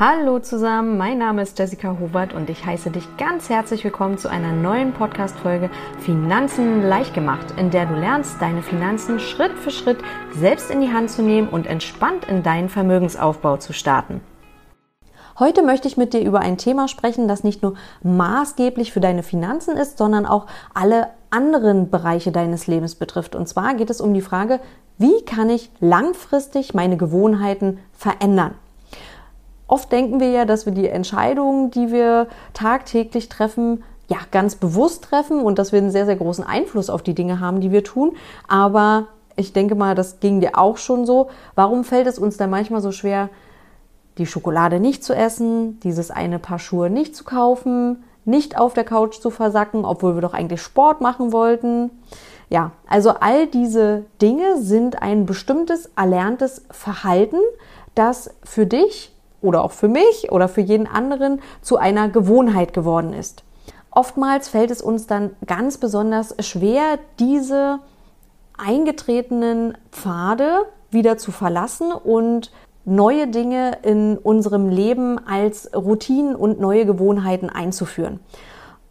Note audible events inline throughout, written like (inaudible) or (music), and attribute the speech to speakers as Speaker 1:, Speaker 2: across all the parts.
Speaker 1: Hallo zusammen, mein Name ist Jessica Hubert und ich heiße dich ganz herzlich willkommen zu einer neuen Podcast-Folge Finanzen leicht gemacht, in der du lernst, deine Finanzen Schritt für Schritt selbst in die Hand zu nehmen und entspannt in deinen Vermögensaufbau zu starten. Heute möchte ich mit dir über ein Thema sprechen, das nicht nur maßgeblich für deine Finanzen ist, sondern auch alle anderen Bereiche deines Lebens betrifft. Und zwar geht es um die Frage, wie kann ich langfristig meine Gewohnheiten verändern? Oft denken wir ja, dass wir die Entscheidungen, die wir tagtäglich treffen, ja, ganz bewusst treffen und dass wir einen sehr, sehr großen Einfluss auf die Dinge haben, die wir tun. Aber ich denke mal, das ging dir auch schon so. Warum fällt es uns dann manchmal so schwer, die Schokolade nicht zu essen, dieses eine Paar Schuhe nicht zu kaufen, nicht auf der Couch zu versacken, obwohl wir doch eigentlich Sport machen wollten? Ja, also all diese Dinge sind ein bestimmtes erlerntes Verhalten, das für dich oder auch für mich oder für jeden anderen zu einer Gewohnheit geworden ist. Oftmals fällt es uns dann ganz besonders schwer, diese eingetretenen Pfade wieder zu verlassen und neue Dinge in unserem Leben als Routinen und neue Gewohnheiten einzuführen.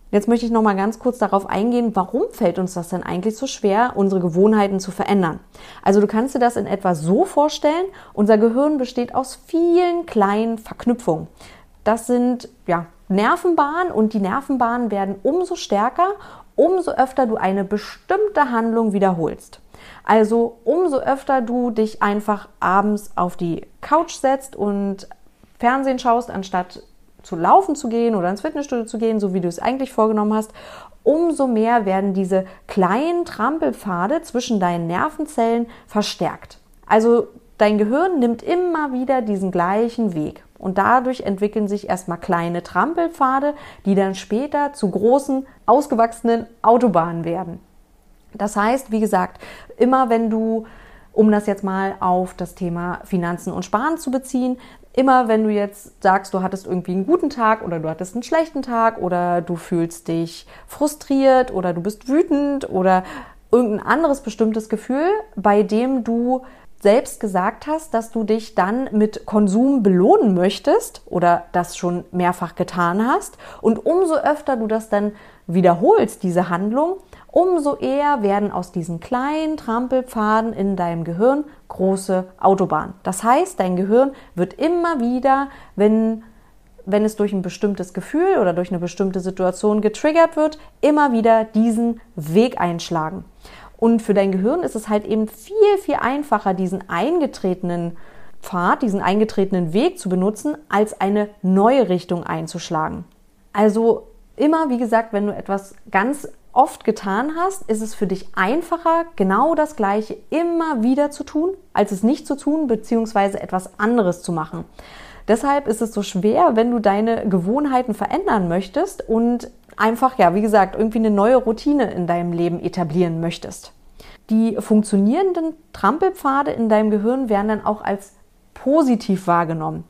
Speaker 1: Jetzt möchte ich noch mal ganz kurz darauf eingehen, warum fällt uns das denn eigentlich so schwer, unsere Gewohnheiten zu verändern? Also du kannst dir das in etwa so vorstellen, unser Gehirn besteht aus vielen kleinen Verknüpfungen. Das sind ja Nervenbahnen und die Nervenbahnen werden umso stärker, umso öfter du eine bestimmte Handlung wiederholst. Also umso öfter du dich einfach abends auf die Couch setzt und Fernsehen schaust, anstatt zu laufen zu gehen oder ins Fitnessstudio zu gehen, so wie du es eigentlich vorgenommen hast, umso mehr werden diese kleinen Trampelpfade zwischen deinen Nervenzellen verstärkt. Also dein Gehirn nimmt immer wieder diesen gleichen Weg. Und dadurch entwickeln sich erstmal kleine Trampelpfade, die dann später zu großen, ausgewachsenen Autobahnen werden. Das heißt, wie gesagt, immer wenn du, um das jetzt mal auf das Thema Finanzen und Sparen zu beziehen, immer wenn du jetzt sagst, du hattest irgendwie einen guten Tag oder du hattest einen schlechten Tag oder du fühlst dich frustriert oder du bist wütend oder irgendein anderes bestimmtes Gefühl, bei dem du selbst gesagt hast, dass du dich dann mit Konsum belohnen möchtest oder das schon mehrfach getan hast. Und umso öfter du das dann wiederholst, diese Handlung, umso eher werden aus diesen kleinen Trampelpfaden in deinem Gehirn große Autobahnen. Das heißt, dein Gehirn wird immer wieder, wenn wenn es durch ein bestimmtes Gefühl oder durch eine bestimmte Situation getriggert wird, immer wieder diesen Weg einschlagen. Und für dein Gehirn ist es halt eben viel, viel einfacher, diesen eingetretenen Pfad, diesen eingetretenen Weg zu benutzen, als eine neue Richtung einzuschlagen. Also immer, wie gesagt, wenn du etwas ganz oft getan hast, ist es für dich einfacher, genau das Gleiche immer wieder zu tun, als es nicht zu tun, beziehungsweise etwas anderes zu machen. Deshalb ist es so schwer, wenn du deine Gewohnheiten verändern möchtest und einfach, ja, wie gesagt, irgendwie eine neue Routine in deinem Leben etablieren möchtest. Die funktionierenden Trampelpfade in deinem Gehirn werden dann auch als positiv wahrgenommen.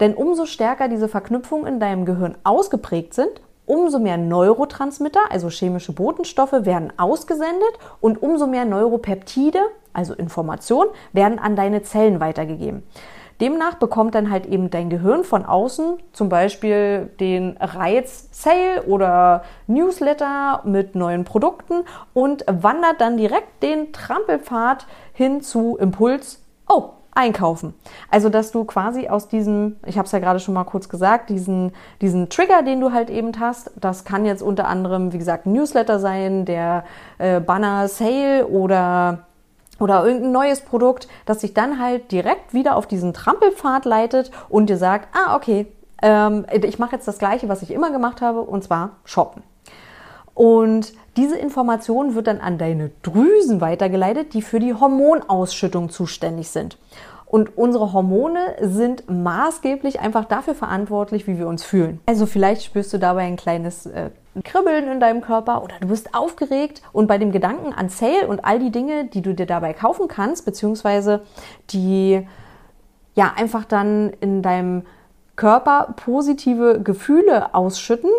Speaker 1: Denn umso stärker diese Verknüpfungen in deinem Gehirn ausgeprägt sind, umso mehr Neurotransmitter, also chemische Botenstoffe, werden ausgesendet und umso mehr Neuropeptide, also Informationen, werden an deine Zellen weitergegeben. Demnach bekommt dann halt eben dein Gehirn von außen zum Beispiel den Reiz Sale oder Newsletter mit neuen Produkten und wandert dann direkt den Trampelpfad hin zu Impuls. Oh, einkaufen. Also, dass du quasi aus diesem, ich habe es ja gerade schon mal kurz gesagt, diesen, diesen Trigger, den du halt eben hast, das kann jetzt unter anderem, wie gesagt, ein Newsletter sein, der äh, Banner Sale oder oder irgendein neues Produkt, das sich dann halt direkt wieder auf diesen Trampelpfad leitet und dir sagt, ah, okay, ähm, ich mache jetzt das gleiche, was ich immer gemacht habe, und zwar shoppen. Und diese Information wird dann an deine Drüsen weitergeleitet, die für die Hormonausschüttung zuständig sind. Und unsere Hormone sind maßgeblich einfach dafür verantwortlich, wie wir uns fühlen. Also vielleicht spürst du dabei ein kleines äh, Kribbeln in deinem Körper oder du bist aufgeregt und bei dem Gedanken an Sale und all die Dinge, die du dir dabei kaufen kannst, beziehungsweise die ja einfach dann in deinem Körper positive Gefühle ausschütten,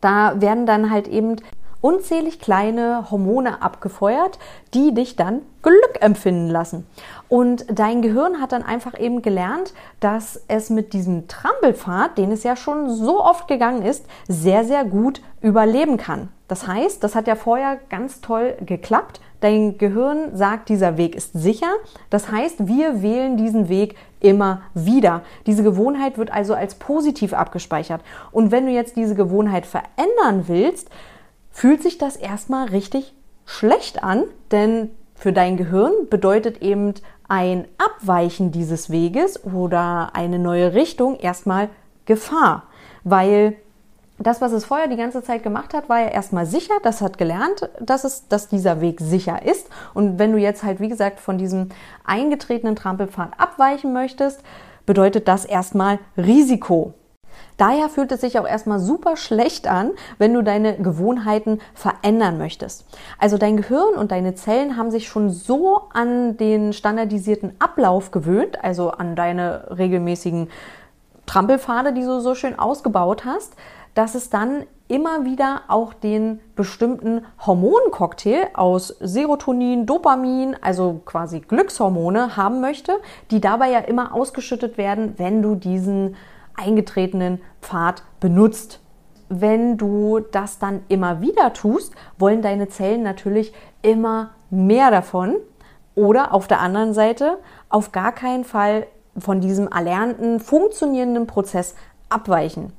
Speaker 1: da werden dann halt eben unzählig kleine Hormone abgefeuert, die dich dann Glück empfinden lassen. Und dein Gehirn hat dann einfach eben gelernt, dass es mit diesem Trampelpfad, den es ja schon so oft gegangen ist, sehr, sehr gut überleben kann. Das heißt, das hat ja vorher ganz toll geklappt. Dein Gehirn sagt, dieser Weg ist sicher. Das heißt, wir wählen diesen Weg immer wieder. Diese Gewohnheit wird also als positiv abgespeichert. Und wenn du jetzt diese Gewohnheit verändern willst, fühlt sich das erstmal richtig schlecht an, denn für dein Gehirn bedeutet eben ein Abweichen dieses Weges oder eine neue Richtung erstmal Gefahr, weil das, was es vorher die ganze Zeit gemacht hat, war ja erstmal sicher. Das hat gelernt, dass es, dass dieser Weg sicher ist. Und wenn du jetzt halt, wie gesagt, von diesem eingetretenen Trampelpfad abweichen möchtest, bedeutet das erstmal Risiko. Daher fühlt es sich auch erstmal super schlecht an, wenn du deine Gewohnheiten verändern möchtest. Also dein Gehirn und deine Zellen haben sich schon so an den standardisierten Ablauf gewöhnt, also an deine regelmäßigen Trampelpfade, die du so schön ausgebaut hast, dass es dann immer wieder auch den bestimmten Hormoncocktail aus Serotonin, Dopamin, also quasi Glückshormone haben möchte, die dabei ja immer ausgeschüttet werden, wenn du diesen eingetretenen Pfad benutzt. Wenn du das dann immer wieder tust, wollen deine Zellen natürlich immer mehr davon. Oder auf der anderen Seite auf gar keinen Fall von diesem erlernten, funktionierenden Prozess abweichen.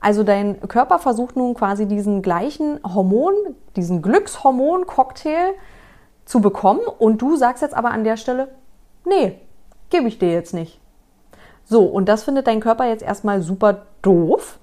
Speaker 1: Also dein Körper versucht nun quasi diesen gleichen Hormon, diesen Glückshormon-Cocktail zu bekommen und du sagst jetzt aber an der Stelle, nee, gebe ich dir jetzt nicht. So, und das findet dein Körper jetzt erstmal super doof.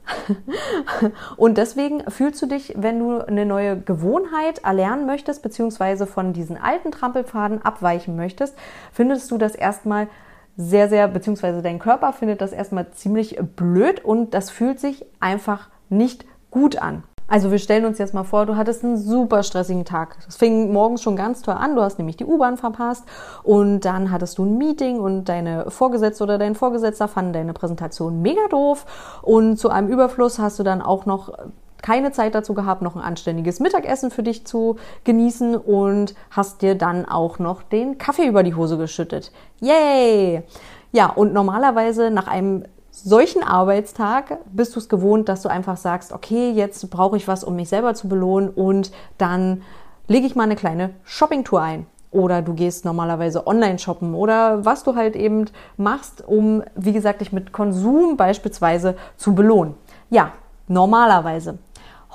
Speaker 1: (laughs) und deswegen fühlst du dich, wenn du eine neue Gewohnheit erlernen möchtest, beziehungsweise von diesen alten Trampelpfaden abweichen möchtest, findest du das erstmal sehr, sehr, beziehungsweise dein Körper findet das erstmal ziemlich blöd und das fühlt sich einfach nicht gut an. Also wir stellen uns jetzt mal vor, du hattest einen super stressigen Tag. Es fing morgens schon ganz toll an, du hast nämlich die U-Bahn verpasst und dann hattest du ein Meeting und deine Vorgesetzte oder dein Vorgesetzter fanden deine Präsentation mega doof und zu einem Überfluss hast du dann auch noch keine Zeit dazu gehabt, noch ein anständiges Mittagessen für dich zu genießen und hast dir dann auch noch den Kaffee über die Hose geschüttet. Yay! Ja, und normalerweise nach einem solchen Arbeitstag bist du es gewohnt, dass du einfach sagst, okay, jetzt brauche ich was, um mich selber zu belohnen und dann lege ich mal eine kleine Shoppingtour ein. Oder du gehst normalerweise online shoppen oder was du halt eben machst, um, wie gesagt, dich mit Konsum beispielsweise zu belohnen. Ja, normalerweise.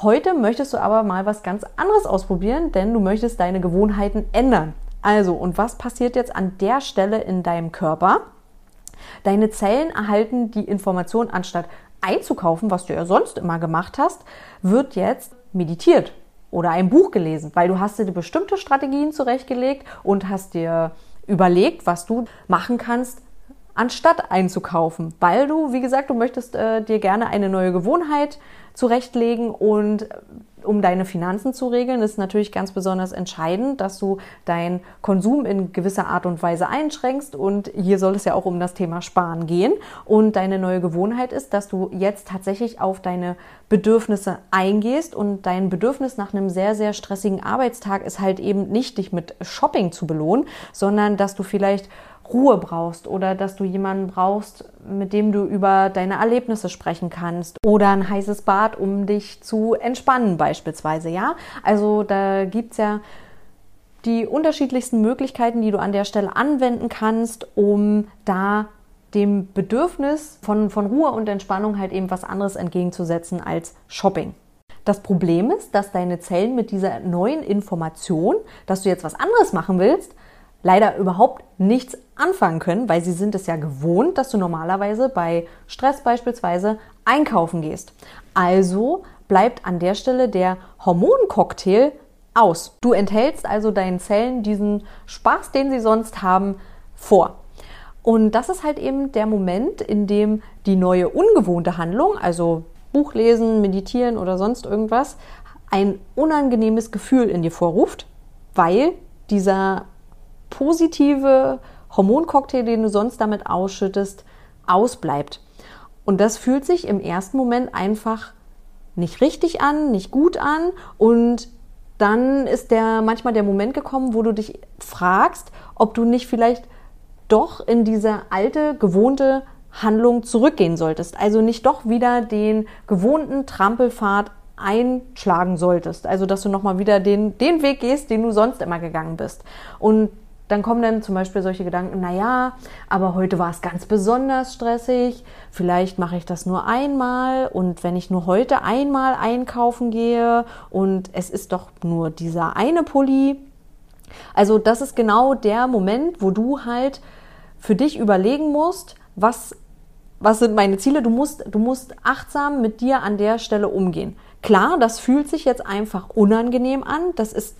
Speaker 1: Heute möchtest du aber mal was ganz anderes ausprobieren, denn du möchtest deine Gewohnheiten ändern. Also, und was passiert jetzt an der Stelle in deinem Körper? Deine Zellen erhalten die Information, anstatt einzukaufen, was du ja sonst immer gemacht hast, wird jetzt meditiert oder ein Buch gelesen, weil du hast dir bestimmte Strategien zurechtgelegt und hast dir überlegt, was du machen kannst, anstatt einzukaufen, weil du, wie gesagt, du möchtest äh, dir gerne eine neue Gewohnheit zurechtlegen und um deine Finanzen zu regeln, ist natürlich ganz besonders entscheidend, dass du deinen Konsum in gewisser Art und Weise einschränkst. Und hier soll es ja auch um das Thema Sparen gehen. Und deine neue Gewohnheit ist, dass du jetzt tatsächlich auf deine Bedürfnisse eingehst. Und dein Bedürfnis nach einem sehr, sehr stressigen Arbeitstag ist halt eben nicht, dich mit Shopping zu belohnen, sondern dass du vielleicht Ruhe brauchst oder dass du jemanden brauchst, mit dem du über deine Erlebnisse sprechen kannst oder ein heißes Bad, um dich zu entspannen beispielsweise, ja? Also da gibt's ja die unterschiedlichsten Möglichkeiten, die du an der Stelle anwenden kannst, um da dem Bedürfnis von, von Ruhe und Entspannung halt eben was anderes entgegenzusetzen als Shopping. Das Problem ist, dass deine Zellen mit dieser neuen Information, dass du jetzt was anderes machen willst, leider überhaupt nichts anfangen können, weil sie sind es ja gewohnt, dass du normalerweise bei Stress beispielsweise einkaufen gehst. Also bleibt an der Stelle der Hormoncocktail aus. Du enthältst also deinen Zellen diesen Spaß, den sie sonst haben, vor. Und das ist halt eben der Moment, in dem die neue ungewohnte Handlung, also Buch lesen, meditieren oder sonst irgendwas, ein unangenehmes Gefühl in dir vorruft, weil dieser positive Hormoncocktail, den du sonst damit ausschüttest, ausbleibt. Und das fühlt sich im ersten Moment einfach nicht richtig an, nicht gut an und dann ist der manchmal der Moment gekommen, wo du dich fragst, ob du nicht vielleicht doch in diese alte, gewohnte Handlung zurückgehen solltest. Also nicht doch wieder den gewohnten Trampelpfad einschlagen solltest. Also dass du nochmal wieder den, den Weg gehst, den du sonst immer gegangen bist. Und dann kommen dann zum Beispiel solche Gedanken, na ja, aber heute war es ganz besonders stressig, vielleicht mache ich das nur einmal und wenn ich nur heute einmal einkaufen gehe und es ist doch nur dieser eine Pulli. Also das ist genau der Moment, wo du halt für dich überlegen musst, was, was sind meine Ziele? Du musst, du musst achtsam mit dir an der Stelle umgehen. Klar, das fühlt sich jetzt einfach unangenehm an. Das ist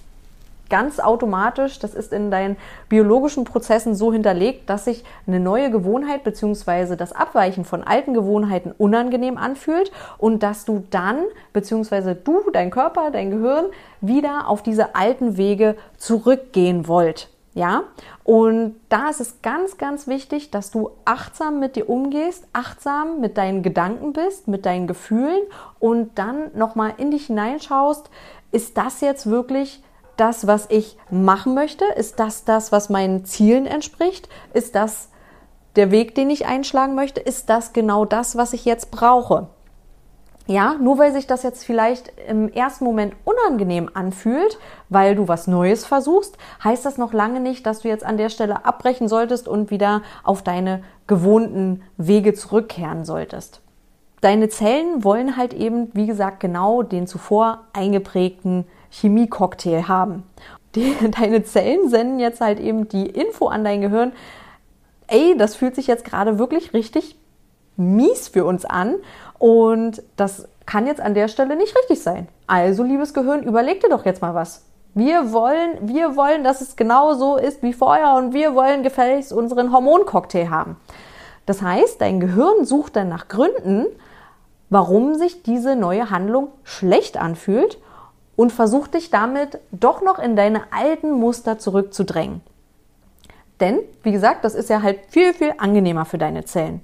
Speaker 1: ganz automatisch, das ist in deinen biologischen Prozessen so hinterlegt, dass sich eine neue Gewohnheit bzw. das Abweichen von alten Gewohnheiten unangenehm anfühlt und dass du dann bzw. du, dein Körper, dein Gehirn wieder auf diese alten Wege zurückgehen wollt. Ja, und da ist es ganz, ganz wichtig, dass du achtsam mit dir umgehst, achtsam mit deinen Gedanken bist, mit deinen Gefühlen und dann nochmal in dich hineinschaust, ist das jetzt wirklich das, was ich machen möchte? Ist das das, was meinen Zielen entspricht? Ist das der Weg, den ich einschlagen möchte? Ist das genau das, was ich jetzt brauche? Ja, nur weil sich das jetzt vielleicht im ersten Moment unangenehm anfühlt, weil du was Neues versuchst, heißt das noch lange nicht, dass du jetzt an der Stelle abbrechen solltest und wieder auf deine gewohnten Wege zurückkehren solltest. Deine Zellen wollen halt eben, wie gesagt, genau den zuvor eingeprägten Chemiecocktail haben. Die, (laughs) deine Zellen senden jetzt halt eben die Info an dein Gehirn, ey, das fühlt sich jetzt gerade wirklich richtig mies für uns an und das kann jetzt an der Stelle nicht richtig sein. Also, liebes Gehirn, überleg dir doch jetzt mal was. Wir wollen, wir wollen, dass es genau so ist wie vorher und wir wollen gefälligst unseren Hormoncocktail haben. Das heißt, dein Gehirn sucht dann nach Gründen, warum sich diese neue Handlung schlecht anfühlt und versucht dich damit doch noch in deine alten Muster zurückzudrängen. Denn, wie gesagt, das ist ja halt viel, viel angenehmer für deine Zellen.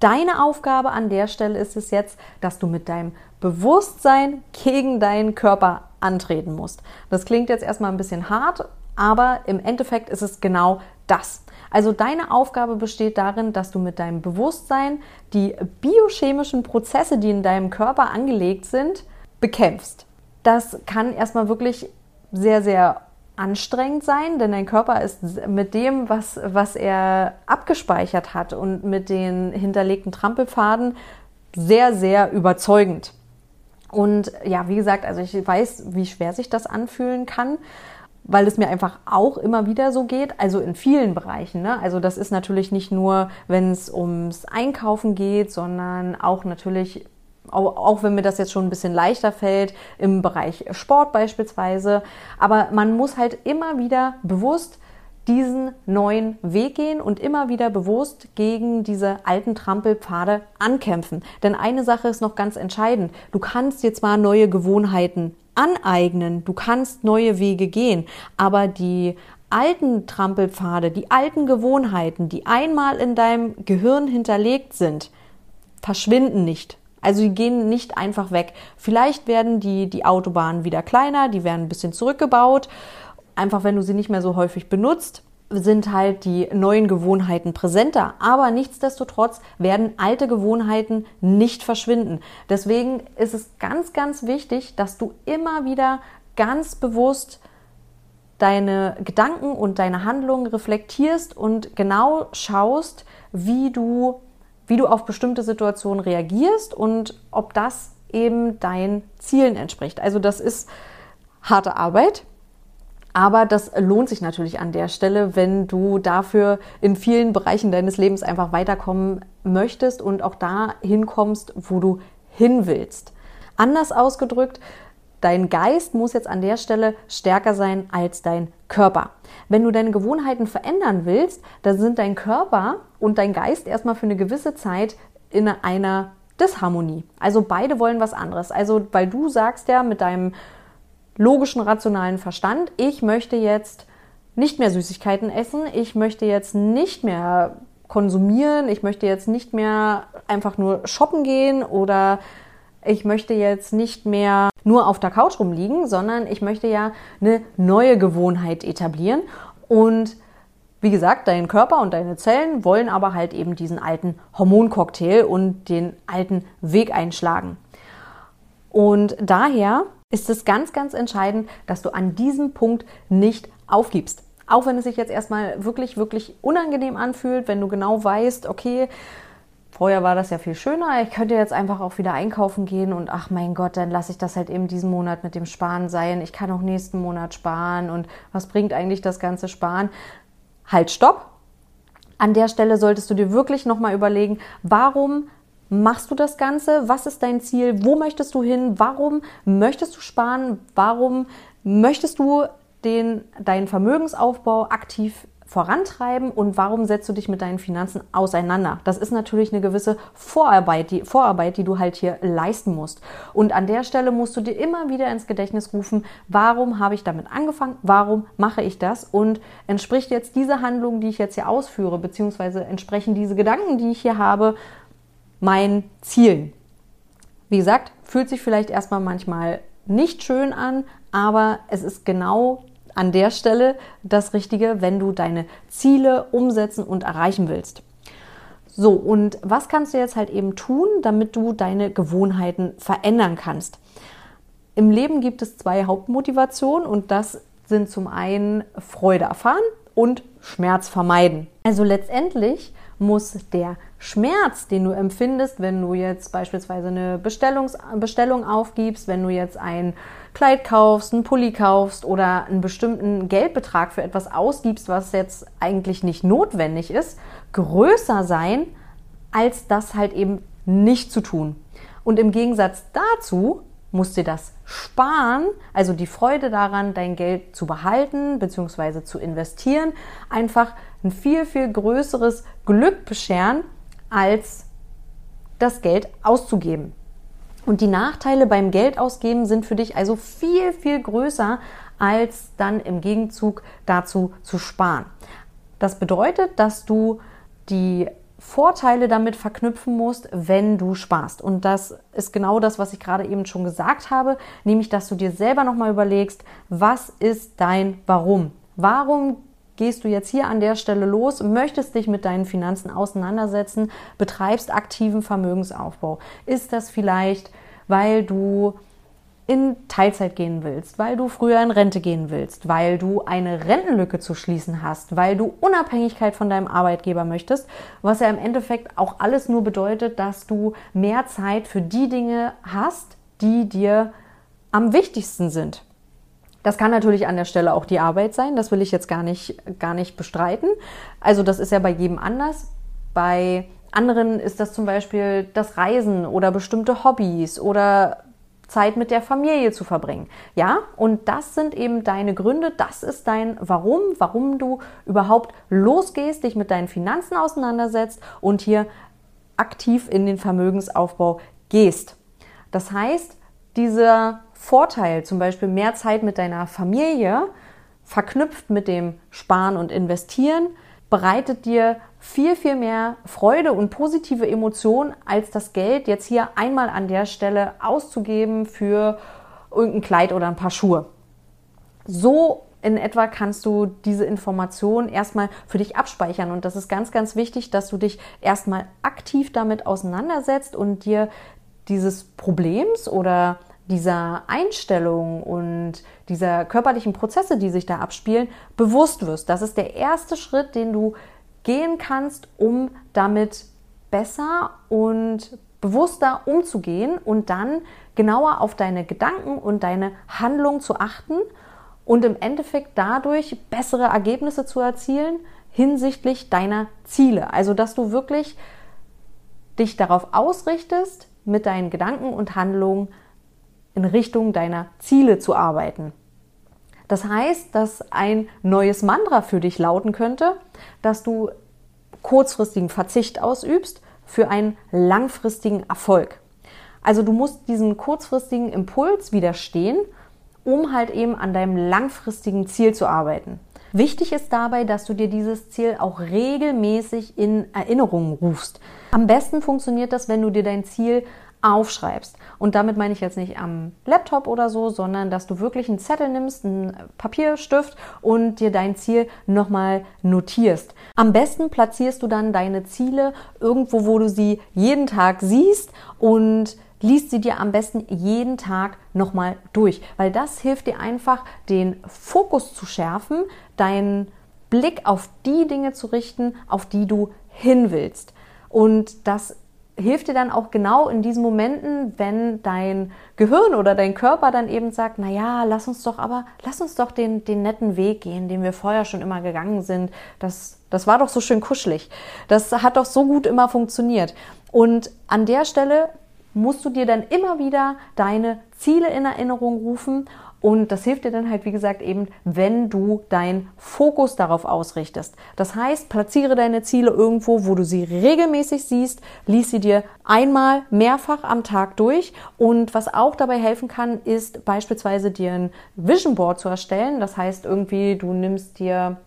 Speaker 1: Deine Aufgabe an der Stelle ist es jetzt, dass du mit deinem Bewusstsein gegen deinen Körper antreten musst. Das klingt jetzt erstmal ein bisschen hart, aber im Endeffekt ist es genau das. Also deine Aufgabe besteht darin, dass du mit deinem Bewusstsein die biochemischen Prozesse, die in deinem Körper angelegt sind, bekämpfst. Das kann erstmal wirklich sehr, sehr anstrengend sein, denn dein Körper ist mit dem, was, was er abgespeichert hat und mit den hinterlegten Trampelpfaden sehr, sehr überzeugend. Und ja, wie gesagt, also ich weiß, wie schwer sich das anfühlen kann, weil es mir einfach auch immer wieder so geht, also in vielen Bereichen. Ne? Also das ist natürlich nicht nur, wenn es ums Einkaufen geht, sondern auch natürlich auch wenn mir das jetzt schon ein bisschen leichter fällt im Bereich Sport beispielsweise. Aber man muss halt immer wieder bewusst diesen neuen Weg gehen und immer wieder bewusst gegen diese alten Trampelpfade ankämpfen. Denn eine Sache ist noch ganz entscheidend. Du kannst jetzt mal neue Gewohnheiten aneignen, du kannst neue Wege gehen, aber die alten Trampelpfade, die alten Gewohnheiten, die einmal in deinem Gehirn hinterlegt sind, verschwinden nicht. Also die gehen nicht einfach weg. Vielleicht werden die, die Autobahnen wieder kleiner, die werden ein bisschen zurückgebaut. Einfach wenn du sie nicht mehr so häufig benutzt, sind halt die neuen Gewohnheiten präsenter. Aber nichtsdestotrotz werden alte Gewohnheiten nicht verschwinden. Deswegen ist es ganz, ganz wichtig, dass du immer wieder ganz bewusst deine Gedanken und deine Handlungen reflektierst und genau schaust, wie du wie du auf bestimmte Situationen reagierst und ob das eben deinen Zielen entspricht. Also das ist harte Arbeit, aber das lohnt sich natürlich an der Stelle, wenn du dafür in vielen Bereichen deines Lebens einfach weiterkommen möchtest und auch da hinkommst, wo du hin willst. Anders ausgedrückt, dein Geist muss jetzt an der Stelle stärker sein als dein Körper. Wenn du deine Gewohnheiten verändern willst, dann sind dein Körper und dein Geist erstmal für eine gewisse Zeit in einer Disharmonie. Also beide wollen was anderes. Also weil du sagst ja mit deinem logischen, rationalen Verstand, ich möchte jetzt nicht mehr Süßigkeiten essen, ich möchte jetzt nicht mehr konsumieren, ich möchte jetzt nicht mehr einfach nur shoppen gehen oder ich möchte jetzt nicht mehr nur auf der Couch rumliegen, sondern ich möchte ja eine neue Gewohnheit etablieren. Und wie gesagt, dein Körper und deine Zellen wollen aber halt eben diesen alten Hormoncocktail und den alten Weg einschlagen. Und daher ist es ganz, ganz entscheidend, dass du an diesem Punkt nicht aufgibst. Auch wenn es sich jetzt erstmal wirklich, wirklich unangenehm anfühlt, wenn du genau weißt, okay, Vorher war das ja viel schöner. Ich könnte jetzt einfach auch wieder einkaufen gehen und ach mein Gott, dann lasse ich das halt eben diesen Monat mit dem Sparen sein. Ich kann auch nächsten Monat sparen und was bringt eigentlich das ganze Sparen? Halt, stopp. An der Stelle solltest du dir wirklich nochmal überlegen, warum machst du das Ganze? Was ist dein Ziel? Wo möchtest du hin? Warum möchtest du sparen? Warum möchtest du den, deinen Vermögensaufbau aktiv vorantreiben und warum setzt du dich mit deinen Finanzen auseinander? Das ist natürlich eine gewisse Vorarbeit, die Vorarbeit, die du halt hier leisten musst. Und an der Stelle musst du dir immer wieder ins Gedächtnis rufen, warum habe ich damit angefangen? Warum mache ich das? Und entspricht jetzt diese Handlung, die ich jetzt hier ausführe, beziehungsweise entsprechen diese Gedanken, die ich hier habe, meinen Zielen? Wie gesagt, fühlt sich vielleicht erstmal manchmal nicht schön an, aber es ist genau an der Stelle das Richtige, wenn du deine Ziele umsetzen und erreichen willst. So, und was kannst du jetzt halt eben tun, damit du deine Gewohnheiten verändern kannst? Im Leben gibt es zwei Hauptmotivationen und das sind zum einen Freude erfahren und Schmerz vermeiden. Also letztendlich muss der Schmerz, den du empfindest, wenn du jetzt beispielsweise eine Bestellungs Bestellung aufgibst, wenn du jetzt ein Kleid kaufst, einen Pulli kaufst oder einen bestimmten Geldbetrag für etwas ausgibst, was jetzt eigentlich nicht notwendig ist, größer sein, als das halt eben nicht zu tun. Und im Gegensatz dazu musst dir das Sparen, also die Freude daran, dein Geld zu behalten bzw. zu investieren, einfach ein viel, viel größeres Glück bescheren, als das Geld auszugeben. Und die Nachteile beim Geldausgeben sind für dich also viel, viel größer, als dann im Gegenzug dazu zu sparen. Das bedeutet, dass du die Vorteile damit verknüpfen musst, wenn du sparst. Und das ist genau das, was ich gerade eben schon gesagt habe, nämlich, dass du dir selber nochmal überlegst, was ist dein Warum? Warum gehst du jetzt hier an der Stelle los, möchtest dich mit deinen Finanzen auseinandersetzen, betreibst aktiven Vermögensaufbau? Ist das vielleicht, weil du in Teilzeit gehen willst, weil du früher in Rente gehen willst, weil du eine Rentenlücke zu schließen hast, weil du Unabhängigkeit von deinem Arbeitgeber möchtest, was ja im Endeffekt auch alles nur bedeutet, dass du mehr Zeit für die Dinge hast, die dir am wichtigsten sind. Das kann natürlich an der Stelle auch die Arbeit sein, das will ich jetzt gar nicht, gar nicht bestreiten. Also das ist ja bei jedem anders. Bei anderen ist das zum Beispiel das Reisen oder bestimmte Hobbys oder Zeit mit der Familie zu verbringen. Ja, und das sind eben deine Gründe, das ist dein Warum, warum du überhaupt losgehst, dich mit deinen Finanzen auseinandersetzt und hier aktiv in den Vermögensaufbau gehst. Das heißt, dieser Vorteil, zum Beispiel mehr Zeit mit deiner Familie, verknüpft mit dem Sparen und Investieren, bereitet dir viel, viel mehr Freude und positive Emotionen, als das Geld jetzt hier einmal an der Stelle auszugeben für irgendein Kleid oder ein paar Schuhe. So in etwa kannst du diese Information erstmal für dich abspeichern. Und das ist ganz, ganz wichtig, dass du dich erstmal aktiv damit auseinandersetzt und dir dieses Problems oder dieser Einstellung und dieser körperlichen Prozesse, die sich da abspielen, bewusst wirst. Das ist der erste Schritt, den du gehen kannst, um damit besser und bewusster umzugehen und dann genauer auf deine Gedanken und deine Handlung zu achten und im Endeffekt dadurch bessere Ergebnisse zu erzielen hinsichtlich deiner Ziele. Also, dass du wirklich dich darauf ausrichtest, mit deinen Gedanken und Handlungen in Richtung deiner Ziele zu arbeiten. Das heißt, dass ein neues Mantra für dich lauten könnte, dass du kurzfristigen Verzicht ausübst für einen langfristigen Erfolg. Also du musst diesem kurzfristigen Impuls widerstehen, um halt eben an deinem langfristigen Ziel zu arbeiten. Wichtig ist dabei, dass du dir dieses Ziel auch regelmäßig in Erinnerung rufst. Am besten funktioniert das, wenn du dir dein Ziel aufschreibst. Und damit meine ich jetzt nicht am Laptop oder so, sondern dass du wirklich einen Zettel nimmst, einen Papierstift und dir dein Ziel nochmal notierst. Am besten platzierst du dann deine Ziele irgendwo, wo du sie jeden Tag siehst und liest sie dir am besten jeden Tag nochmal durch, weil das hilft dir einfach, den Fokus zu schärfen, deinen Blick auf die Dinge zu richten, auf die du hin willst. Und das hilft dir dann auch genau in diesen Momenten, wenn dein Gehirn oder dein Körper dann eben sagt, na ja, lass uns doch aber, lass uns doch den, den netten Weg gehen, den wir vorher schon immer gegangen sind. Das, das war doch so schön kuschelig. Das hat doch so gut immer funktioniert. Und an der Stelle musst du dir dann immer wieder deine Ziele in Erinnerung rufen und das hilft dir dann halt, wie gesagt, eben, wenn du deinen Fokus darauf ausrichtest. Das heißt, platziere deine Ziele irgendwo, wo du sie regelmäßig siehst, lies sie dir einmal, mehrfach am Tag durch. Und was auch dabei helfen kann, ist beispielsweise dir ein Vision Board zu erstellen. Das heißt, irgendwie, du nimmst dir,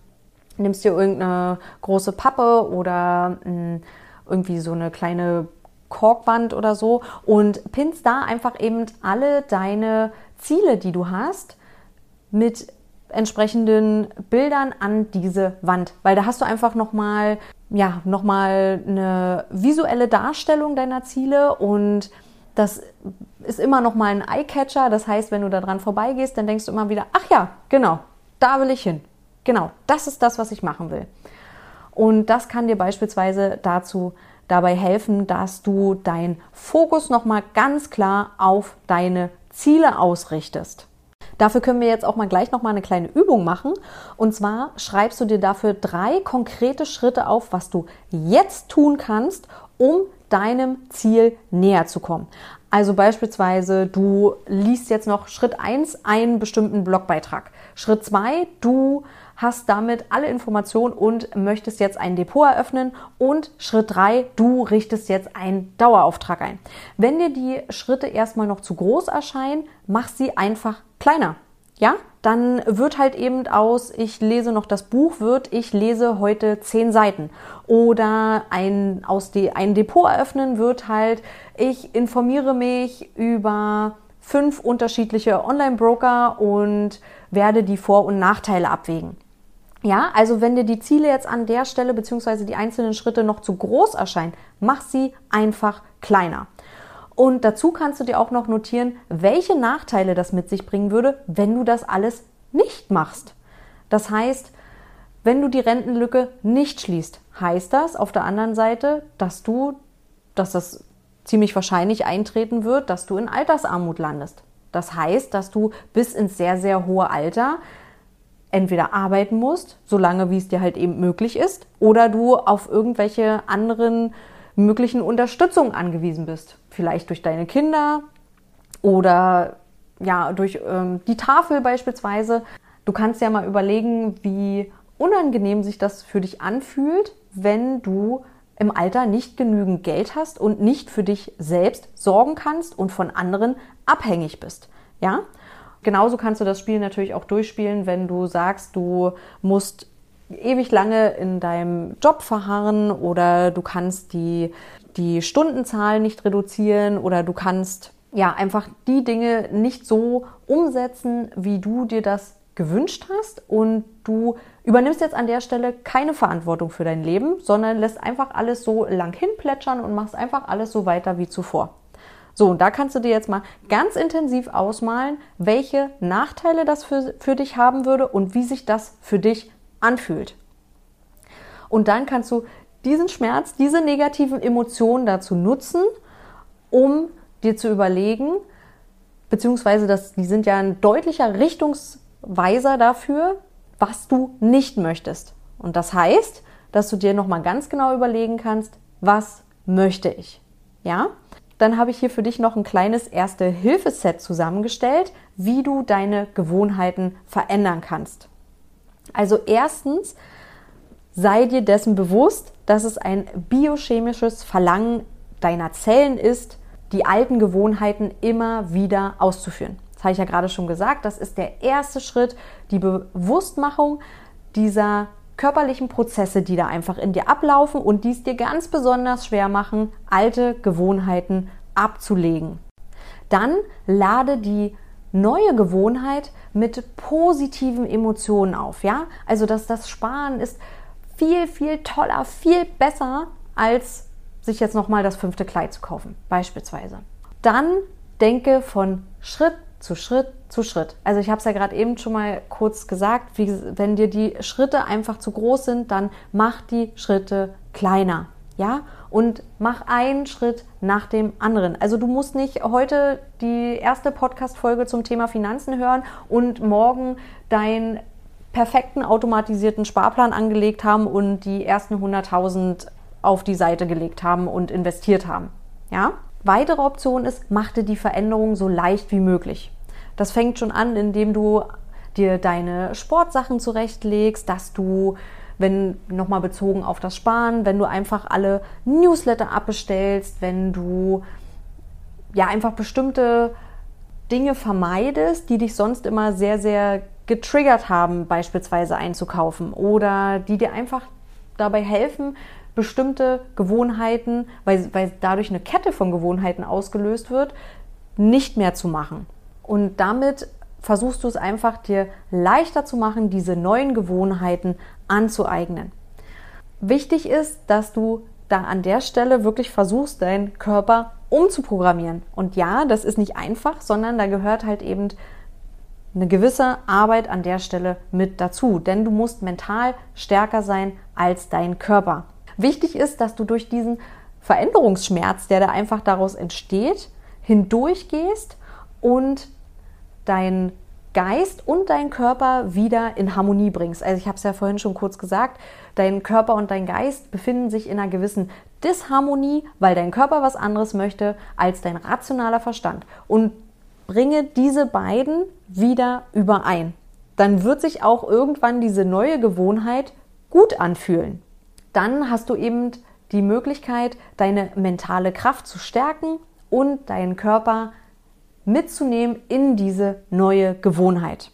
Speaker 1: nimmst dir irgendeine große Pappe oder hm, irgendwie so eine kleine Korkwand oder so und pinnst da einfach eben alle deine Ziele, die du hast, mit entsprechenden Bildern an diese Wand, weil da hast du einfach noch mal ja, noch mal eine visuelle Darstellung deiner Ziele und das ist immer noch mal ein Eyecatcher, das heißt, wenn du da dran vorbeigehst, dann denkst du immer wieder, ach ja, genau, da will ich hin. Genau, das ist das, was ich machen will. Und das kann dir beispielsweise dazu dabei helfen, dass du deinen Fokus noch mal ganz klar auf deine Ziele ausrichtest. Dafür können wir jetzt auch mal gleich noch mal eine kleine Übung machen. Und zwar schreibst du dir dafür drei konkrete Schritte auf, was du jetzt tun kannst, um deinem Ziel näher zu kommen. Also beispielsweise, du liest jetzt noch Schritt 1 einen bestimmten Blogbeitrag. Schritt 2, du hast damit alle Informationen und möchtest jetzt ein Depot eröffnen. Und Schritt drei: du richtest jetzt einen Dauerauftrag ein. Wenn dir die Schritte erstmal noch zu groß erscheinen, mach sie einfach kleiner. Ja, dann wird halt eben aus, ich lese noch das Buch, wird, ich lese heute zehn Seiten. Oder ein, aus die, ein Depot eröffnen wird halt, ich informiere mich über fünf unterschiedliche Online-Broker und werde die Vor- und Nachteile abwägen. Ja, also wenn dir die Ziele jetzt an der Stelle beziehungsweise die einzelnen Schritte noch zu groß erscheinen, mach sie einfach kleiner. Und dazu kannst du dir auch noch notieren, welche Nachteile das mit sich bringen würde, wenn du das alles nicht machst. Das heißt, wenn du die Rentenlücke nicht schließt, heißt das auf der anderen Seite, dass du, dass das ziemlich wahrscheinlich eintreten wird, dass du in Altersarmut landest. Das heißt, dass du bis ins sehr, sehr hohe Alter entweder arbeiten musst, solange wie es dir halt eben möglich ist, oder du auf irgendwelche anderen möglichen Unterstützungen angewiesen bist. Vielleicht durch deine Kinder oder ja, durch ähm, die Tafel beispielsweise. Du kannst ja mal überlegen, wie unangenehm sich das für dich anfühlt, wenn du im Alter nicht genügend Geld hast und nicht für dich selbst sorgen kannst und von anderen abhängig bist. Ja? Genauso kannst du das Spiel natürlich auch durchspielen, wenn du sagst, du musst ewig lange in deinem Job verharren oder du kannst die, die Stundenzahl nicht reduzieren oder du kannst ja einfach die Dinge nicht so umsetzen, wie du dir das gewünscht hast und du übernimmst jetzt an der Stelle keine Verantwortung für dein Leben, sondern lässt einfach alles so lang hinplätschern und machst einfach alles so weiter wie zuvor. So, und da kannst du dir jetzt mal ganz intensiv ausmalen, welche Nachteile das für, für dich haben würde und wie sich das für dich anfühlt. Und dann kannst du diesen Schmerz, diese negativen Emotionen dazu nutzen, um dir zu überlegen, beziehungsweise das, die sind ja ein deutlicher Richtungsweiser dafür, was du nicht möchtest. Und das heißt, dass du dir nochmal ganz genau überlegen kannst, was möchte ich? Ja? Dann habe ich hier für dich noch ein kleines Erste-Hilfe-Set zusammengestellt, wie du deine Gewohnheiten verändern kannst. Also erstens, sei dir dessen bewusst, dass es ein biochemisches Verlangen deiner Zellen ist, die alten Gewohnheiten immer wieder auszuführen. Das habe ich ja gerade schon gesagt, das ist der erste Schritt, die Bewusstmachung dieser körperlichen Prozesse, die da einfach in dir ablaufen und die es dir ganz besonders schwer machen, alte Gewohnheiten abzulegen. Dann lade die neue Gewohnheit mit positiven Emotionen auf, ja? Also, dass das Sparen ist viel, viel toller, viel besser, als sich jetzt nochmal das fünfte Kleid zu kaufen, beispielsweise. Dann denke von Schritt zu Schritt zu Schritt. Also ich habe es ja gerade eben schon mal kurz gesagt, wie, wenn dir die Schritte einfach zu groß sind, dann mach die Schritte kleiner. Ja, und mach einen Schritt nach dem anderen. Also du musst nicht heute die erste Podcast-Folge zum Thema Finanzen hören und morgen deinen perfekten automatisierten Sparplan angelegt haben und die ersten 100.000 auf die Seite gelegt haben und investiert haben. Ja? Weitere Option ist, mach dir die Veränderung so leicht wie möglich. Das fängt schon an, indem du dir deine Sportsachen zurechtlegst, dass du, wenn nochmal bezogen auf das Sparen, wenn du einfach alle Newsletter abbestellst, wenn du ja einfach bestimmte Dinge vermeidest, die dich sonst immer sehr, sehr getriggert haben, beispielsweise einzukaufen oder die dir einfach dabei helfen, bestimmte Gewohnheiten, weil, weil dadurch eine Kette von Gewohnheiten ausgelöst wird, nicht mehr zu machen. Und damit versuchst du es einfach dir leichter zu machen, diese neuen Gewohnheiten anzueignen. Wichtig ist, dass du da an der Stelle wirklich versuchst, deinen Körper umzuprogrammieren. Und ja, das ist nicht einfach, sondern da gehört halt eben eine gewisse Arbeit an der Stelle mit dazu. Denn du musst mental stärker sein als dein Körper. Wichtig ist, dass du durch diesen Veränderungsschmerz, der da einfach daraus entsteht, hindurchgehst und dein Geist und dein Körper wieder in Harmonie bringst. Also ich habe es ja vorhin schon kurz gesagt, dein Körper und dein Geist befinden sich in einer gewissen Disharmonie, weil dein Körper was anderes möchte als dein rationaler Verstand. Und bringe diese beiden wieder überein. Dann wird sich auch irgendwann diese neue Gewohnheit gut anfühlen dann hast du eben die Möglichkeit, deine mentale Kraft zu stärken und deinen Körper mitzunehmen in diese neue Gewohnheit.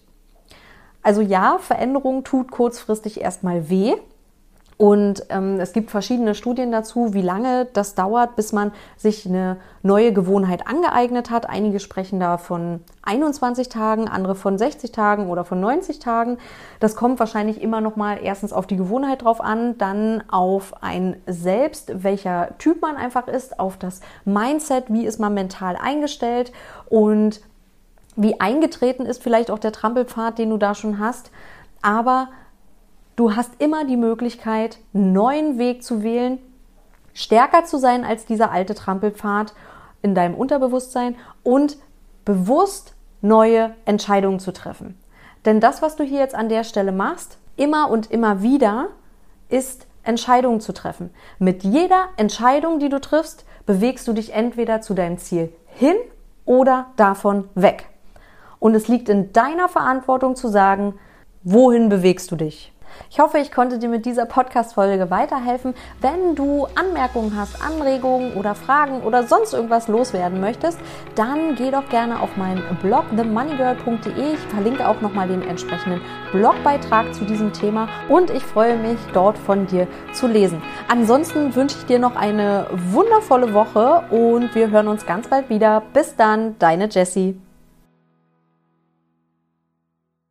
Speaker 1: Also ja, Veränderung tut kurzfristig erstmal weh, und ähm, es gibt verschiedene Studien dazu, wie lange das dauert, bis man sich eine neue Gewohnheit angeeignet hat. Einige sprechen da von 21 Tagen, andere von 60 Tagen oder von 90 Tagen. Das kommt wahrscheinlich immer noch mal erstens auf die Gewohnheit drauf an, dann auf ein Selbst, welcher Typ man einfach ist, auf das Mindset, wie ist man mental eingestellt und wie eingetreten ist vielleicht auch der Trampelpfad, den du da schon hast. Aber Du hast immer die Möglichkeit, einen neuen Weg zu wählen, stärker zu sein als dieser alte Trampelpfad in deinem Unterbewusstsein und bewusst neue Entscheidungen zu treffen. Denn das, was du hier jetzt an der Stelle machst, immer und immer wieder, ist Entscheidungen zu treffen. Mit jeder Entscheidung, die du triffst, bewegst du dich entweder zu deinem Ziel hin oder davon weg. Und es liegt in deiner Verantwortung zu sagen, wohin bewegst du dich? Ich hoffe, ich konnte dir mit dieser Podcast-Folge weiterhelfen. Wenn du Anmerkungen hast, Anregungen oder Fragen oder sonst irgendwas loswerden möchtest, dann geh doch gerne auf meinen Blog themoneygirl.de. Ich verlinke auch nochmal den entsprechenden Blogbeitrag zu diesem Thema und ich freue mich, dort von dir zu lesen. Ansonsten wünsche ich dir noch eine wundervolle Woche und wir hören uns ganz bald wieder. Bis dann, deine Jessie.